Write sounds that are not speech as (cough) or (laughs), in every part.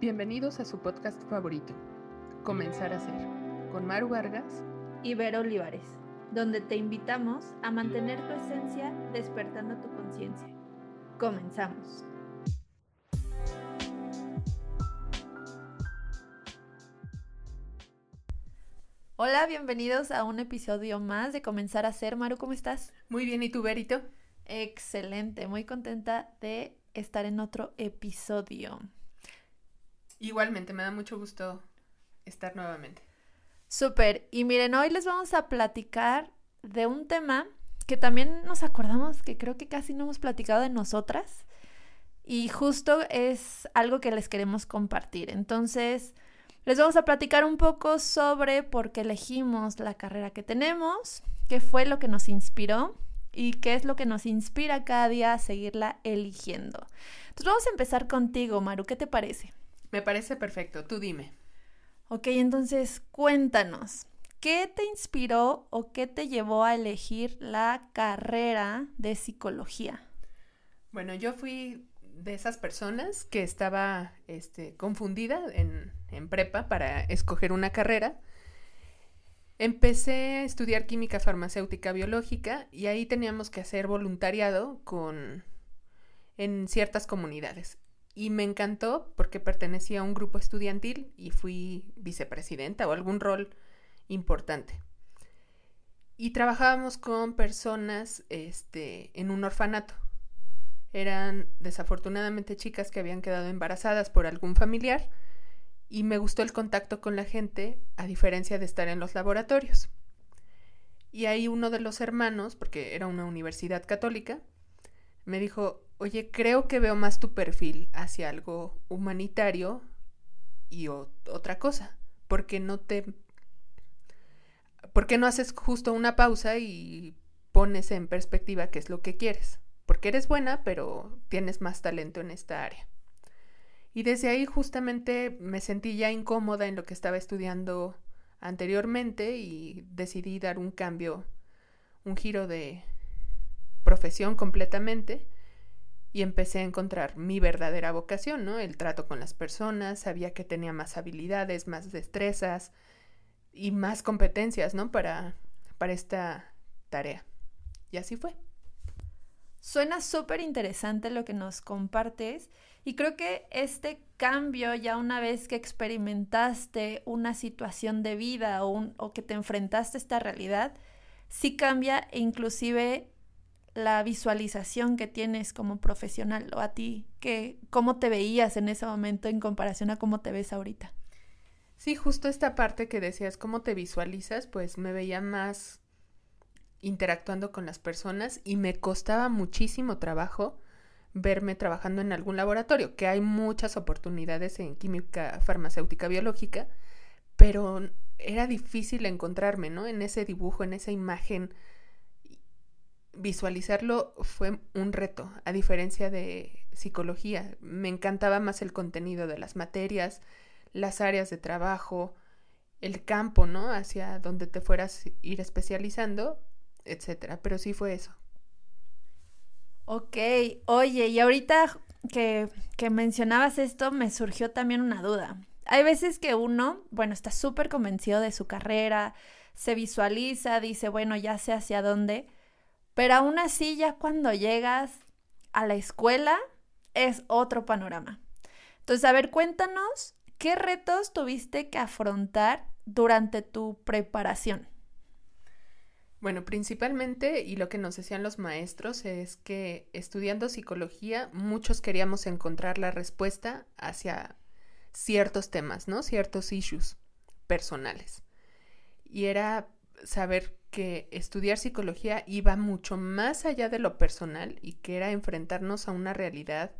Bienvenidos a su podcast favorito, Comenzar a Ser, con Maru Vargas y Vero Olivares, donde te invitamos a mantener tu esencia despertando tu conciencia. Comenzamos. Hola, bienvenidos a un episodio más de Comenzar a Ser. Maru, ¿cómo estás? Muy bien, ¿y tú, Verito? Excelente, muy contenta de estar en otro episodio. Igualmente, me da mucho gusto estar nuevamente. Súper, y miren, hoy les vamos a platicar de un tema que también nos acordamos que creo que casi no hemos platicado de nosotras y justo es algo que les queremos compartir. Entonces, les vamos a platicar un poco sobre por qué elegimos la carrera que tenemos, qué fue lo que nos inspiró y qué es lo que nos inspira cada día a seguirla eligiendo. Entonces vamos a empezar contigo, Maru, ¿qué te parece? Me parece perfecto, tú dime. Ok, entonces cuéntanos, ¿qué te inspiró o qué te llevó a elegir la carrera de psicología? Bueno, yo fui de esas personas que estaba este, confundida en, en prepa para escoger una carrera. Empecé a estudiar química farmacéutica biológica y ahí teníamos que hacer voluntariado con en ciertas comunidades. Y me encantó porque pertenecía a un grupo estudiantil y fui vicepresidenta o algún rol importante. Y trabajábamos con personas este, en un orfanato. Eran desafortunadamente chicas que habían quedado embarazadas por algún familiar y me gustó el contacto con la gente a diferencia de estar en los laboratorios. Y ahí uno de los hermanos, porque era una universidad católica, me dijo, oye, creo que veo más tu perfil hacia algo humanitario y otra cosa. porque no te... ¿Por qué no haces justo una pausa y pones en perspectiva qué es lo que quieres? Porque eres buena, pero tienes más talento en esta área. Y desde ahí justamente me sentí ya incómoda en lo que estaba estudiando anteriormente y decidí dar un cambio, un giro de profesión completamente y empecé a encontrar mi verdadera vocación, ¿no? El trato con las personas, sabía que tenía más habilidades, más destrezas y más competencias, ¿no? Para, para esta tarea. Y así fue. Suena súper interesante lo que nos compartes y creo que este cambio ya una vez que experimentaste una situación de vida o, o que te enfrentaste a esta realidad, sí cambia e inclusive la visualización que tienes como profesional o a ti, que, cómo te veías en ese momento en comparación a cómo te ves ahorita. Sí, justo esta parte que decías, cómo te visualizas, pues me veía más interactuando con las personas y me costaba muchísimo trabajo verme trabajando en algún laboratorio, que hay muchas oportunidades en química farmacéutica biológica, pero era difícil encontrarme, ¿no? En ese dibujo, en esa imagen. Visualizarlo fue un reto, a diferencia de psicología. Me encantaba más el contenido de las materias, las áreas de trabajo, el campo, ¿no? Hacia donde te fueras ir especializando, etcétera. Pero sí fue eso. Ok, oye, y ahorita que, que mencionabas esto, me surgió también una duda. Hay veces que uno, bueno, está súper convencido de su carrera, se visualiza, dice, bueno, ya sé hacia dónde, pero aún así ya cuando llegas a la escuela es otro panorama. Entonces, a ver, cuéntanos, ¿qué retos tuviste que afrontar durante tu preparación? Bueno, principalmente, y lo que nos decían los maestros, es que estudiando psicología muchos queríamos encontrar la respuesta hacia ciertos temas, ¿no? Ciertos issues personales. Y era saber que estudiar psicología iba mucho más allá de lo personal y que era enfrentarnos a una realidad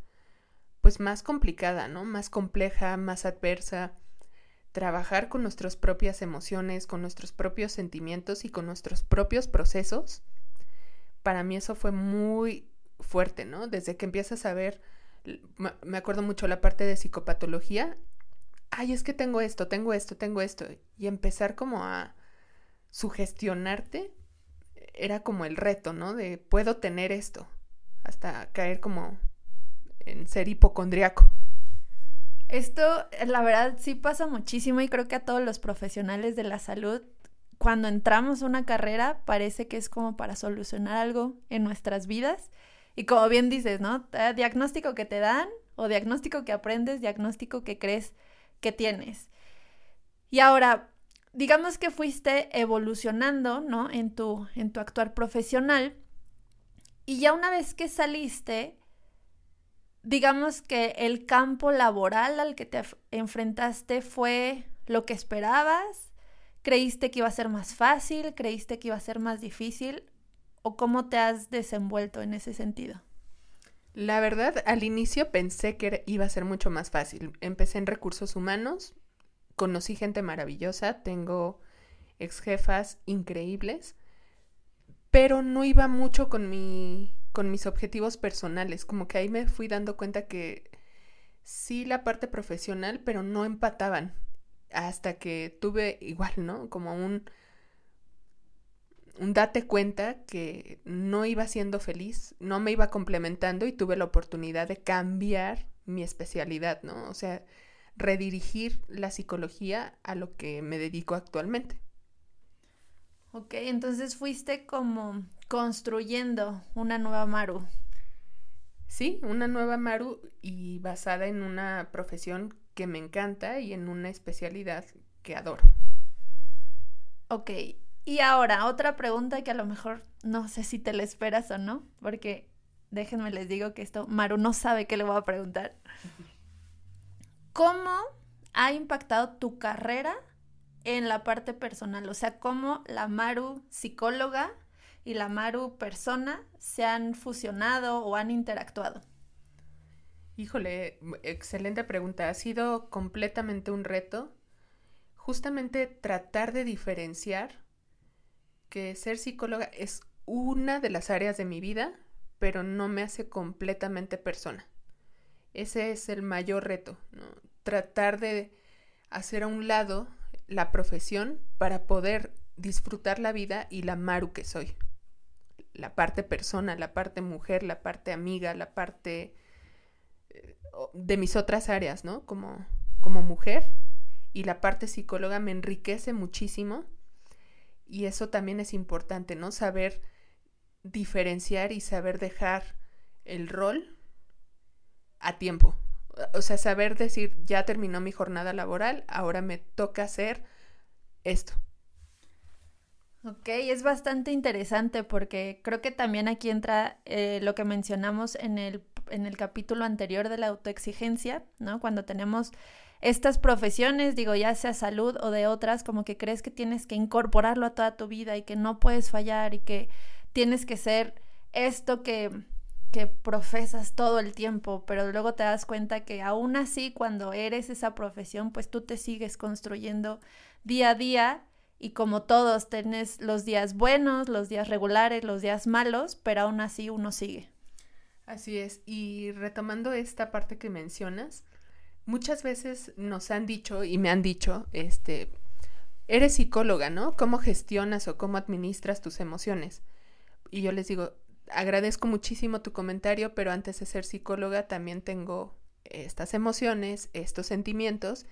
pues más complicada, ¿no? Más compleja, más adversa, trabajar con nuestras propias emociones, con nuestros propios sentimientos y con nuestros propios procesos, para mí eso fue muy fuerte, ¿no? Desde que empiezas a ver, me acuerdo mucho la parte de psicopatología, ay, es que tengo esto, tengo esto, tengo esto, y empezar como a sugestionarte era como el reto, ¿no? De puedo tener esto, hasta caer como en ser hipocondriaco. Esto, la verdad, sí pasa muchísimo y creo que a todos los profesionales de la salud, cuando entramos a una carrera, parece que es como para solucionar algo en nuestras vidas. Y como bien dices, ¿no? Diagnóstico que te dan o diagnóstico que aprendes, diagnóstico que crees que tienes. Y ahora, digamos que fuiste evolucionando, ¿no? En tu, en tu actuar profesional. Y ya una vez que saliste, digamos que el campo laboral al que te enfrentaste fue lo que esperabas, creíste que iba a ser más fácil, creíste que iba a ser más difícil, o cómo te has desenvuelto en ese sentido. La verdad, al inicio pensé que iba a ser mucho más fácil. Empecé en recursos humanos, conocí gente maravillosa, tengo ex jefas increíbles, pero no iba mucho con mi con mis objetivos personales, como que ahí me fui dando cuenta que sí la parte profesional, pero no empataban hasta que tuve igual, ¿no? Como un un date cuenta que no iba siendo feliz, no me iba complementando y tuve la oportunidad de cambiar mi especialidad, ¿no? O sea, redirigir la psicología a lo que me dedico actualmente. Ok, entonces fuiste como construyendo una nueva Maru. Sí, una nueva Maru y basada en una profesión que me encanta y en una especialidad que adoro. Ok, y ahora otra pregunta que a lo mejor no sé si te la esperas o no, porque déjenme les digo que esto Maru no sabe qué le voy a preguntar. (laughs) ¿Cómo ha impactado tu carrera en la parte personal, o sea, cómo la Maru psicóloga y la Maru persona se han fusionado o han interactuado. Híjole, excelente pregunta. Ha sido completamente un reto justamente tratar de diferenciar que ser psicóloga es una de las áreas de mi vida, pero no me hace completamente persona. Ese es el mayor reto, ¿no? tratar de hacer a un lado la profesión para poder disfrutar la vida y la Maru que soy. La parte persona, la parte mujer, la parte amiga, la parte eh, de mis otras áreas, ¿no? Como, como mujer y la parte psicóloga me enriquece muchísimo y eso también es importante, ¿no? Saber diferenciar y saber dejar el rol a tiempo o sea, saber decir, ya terminó mi jornada laboral, ahora me toca hacer esto. Ok, es bastante interesante porque creo que también aquí entra eh, lo que mencionamos en el, en el capítulo anterior de la autoexigencia, ¿no? Cuando tenemos estas profesiones, digo, ya sea salud o de otras, como que crees que tienes que incorporarlo a toda tu vida y que no puedes fallar y que tienes que ser esto que que profesas todo el tiempo, pero luego te das cuenta que aún así cuando eres esa profesión, pues tú te sigues construyendo día a día y como todos tenés los días buenos, los días regulares, los días malos, pero aún así uno sigue. Así es, y retomando esta parte que mencionas, muchas veces nos han dicho y me han dicho, este, eres psicóloga, ¿no? ¿Cómo gestionas o cómo administras tus emociones? Y yo les digo, agradezco muchísimo tu comentario, pero antes de ser psicóloga también tengo estas emociones, estos sentimientos,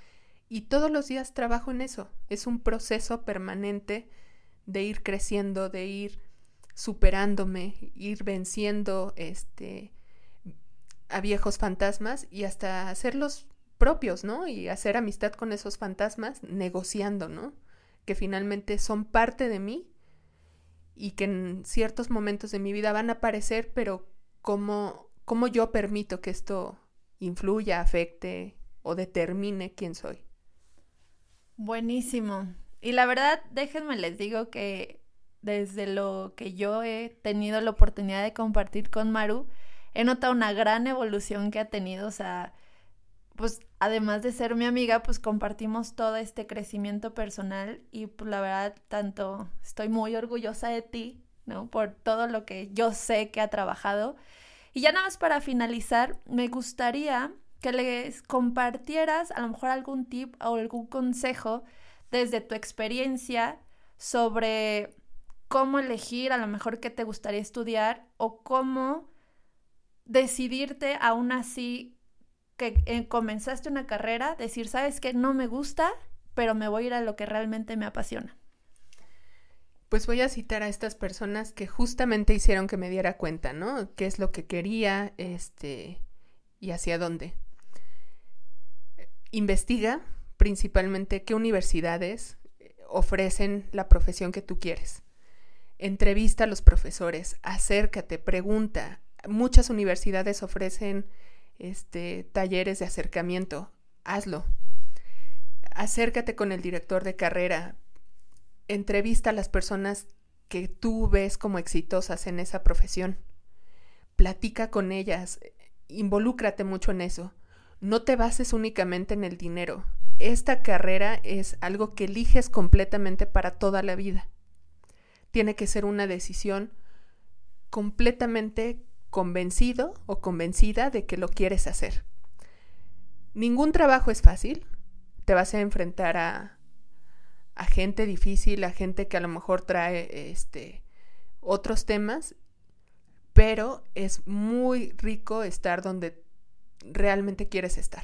y todos los días trabajo en eso. Es un proceso permanente de ir creciendo, de ir superándome, ir venciendo este a viejos fantasmas y hasta hacerlos propios, ¿no? Y hacer amistad con esos fantasmas negociando, ¿no? Que finalmente son parte de mí y que en ciertos momentos de mi vida van a aparecer, pero cómo, cómo yo permito que esto influya, afecte o determine quién soy. Buenísimo. Y la verdad, déjenme les digo que desde lo que yo he tenido la oportunidad de compartir con Maru, he notado una gran evolución que ha tenido, o sea, pues además de ser mi amiga, pues compartimos todo este crecimiento personal y pues la verdad tanto estoy muy orgullosa de ti, ¿no? Por todo lo que yo sé que ha trabajado. Y ya nada más para finalizar, me gustaría que les compartieras a lo mejor algún tip o algún consejo desde tu experiencia sobre cómo elegir a lo mejor qué te gustaría estudiar o cómo decidirte aún así que eh, comenzaste una carrera, decir, sabes que no me gusta, pero me voy a ir a lo que realmente me apasiona? Pues voy a citar a estas personas que justamente hicieron que me diera cuenta, ¿no? ¿Qué es lo que quería, este, y hacia dónde? Investiga principalmente qué universidades ofrecen la profesión que tú quieres. Entrevista a los profesores, acércate, pregunta. Muchas universidades ofrecen este, talleres de acercamiento. Hazlo. Acércate con el director de carrera. Entrevista a las personas que tú ves como exitosas en esa profesión. Platica con ellas. Involúcrate mucho en eso. No te bases únicamente en el dinero esta carrera es algo que eliges completamente para toda la vida. Tiene que ser una decisión completamente convencido o convencida de que lo quieres hacer. Ningún trabajo es fácil. Te vas a enfrentar a, a gente difícil, a gente que a lo mejor trae este, otros temas, pero es muy rico estar donde realmente quieres estar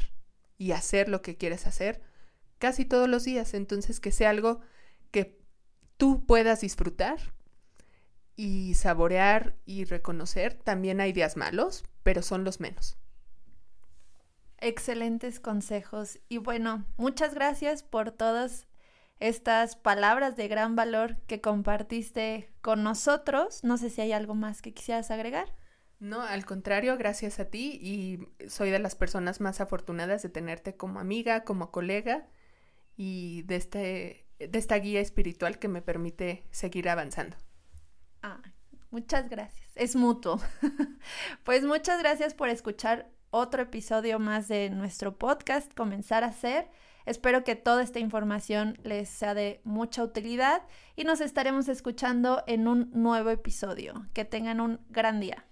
y hacer lo que quieres hacer casi todos los días. Entonces, que sea algo que tú puedas disfrutar y saborear y reconocer. También hay días malos, pero son los menos. Excelentes consejos. Y bueno, muchas gracias por todas estas palabras de gran valor que compartiste con nosotros. No sé si hay algo más que quisieras agregar. No, al contrario, gracias a ti y soy de las personas más afortunadas de tenerte como amiga, como colega y de, este, de esta guía espiritual que me permite seguir avanzando. Ah, muchas gracias. Es mutuo. (laughs) pues muchas gracias por escuchar otro episodio más de nuestro podcast, Comenzar a Ser. Espero que toda esta información les sea de mucha utilidad y nos estaremos escuchando en un nuevo episodio. Que tengan un gran día.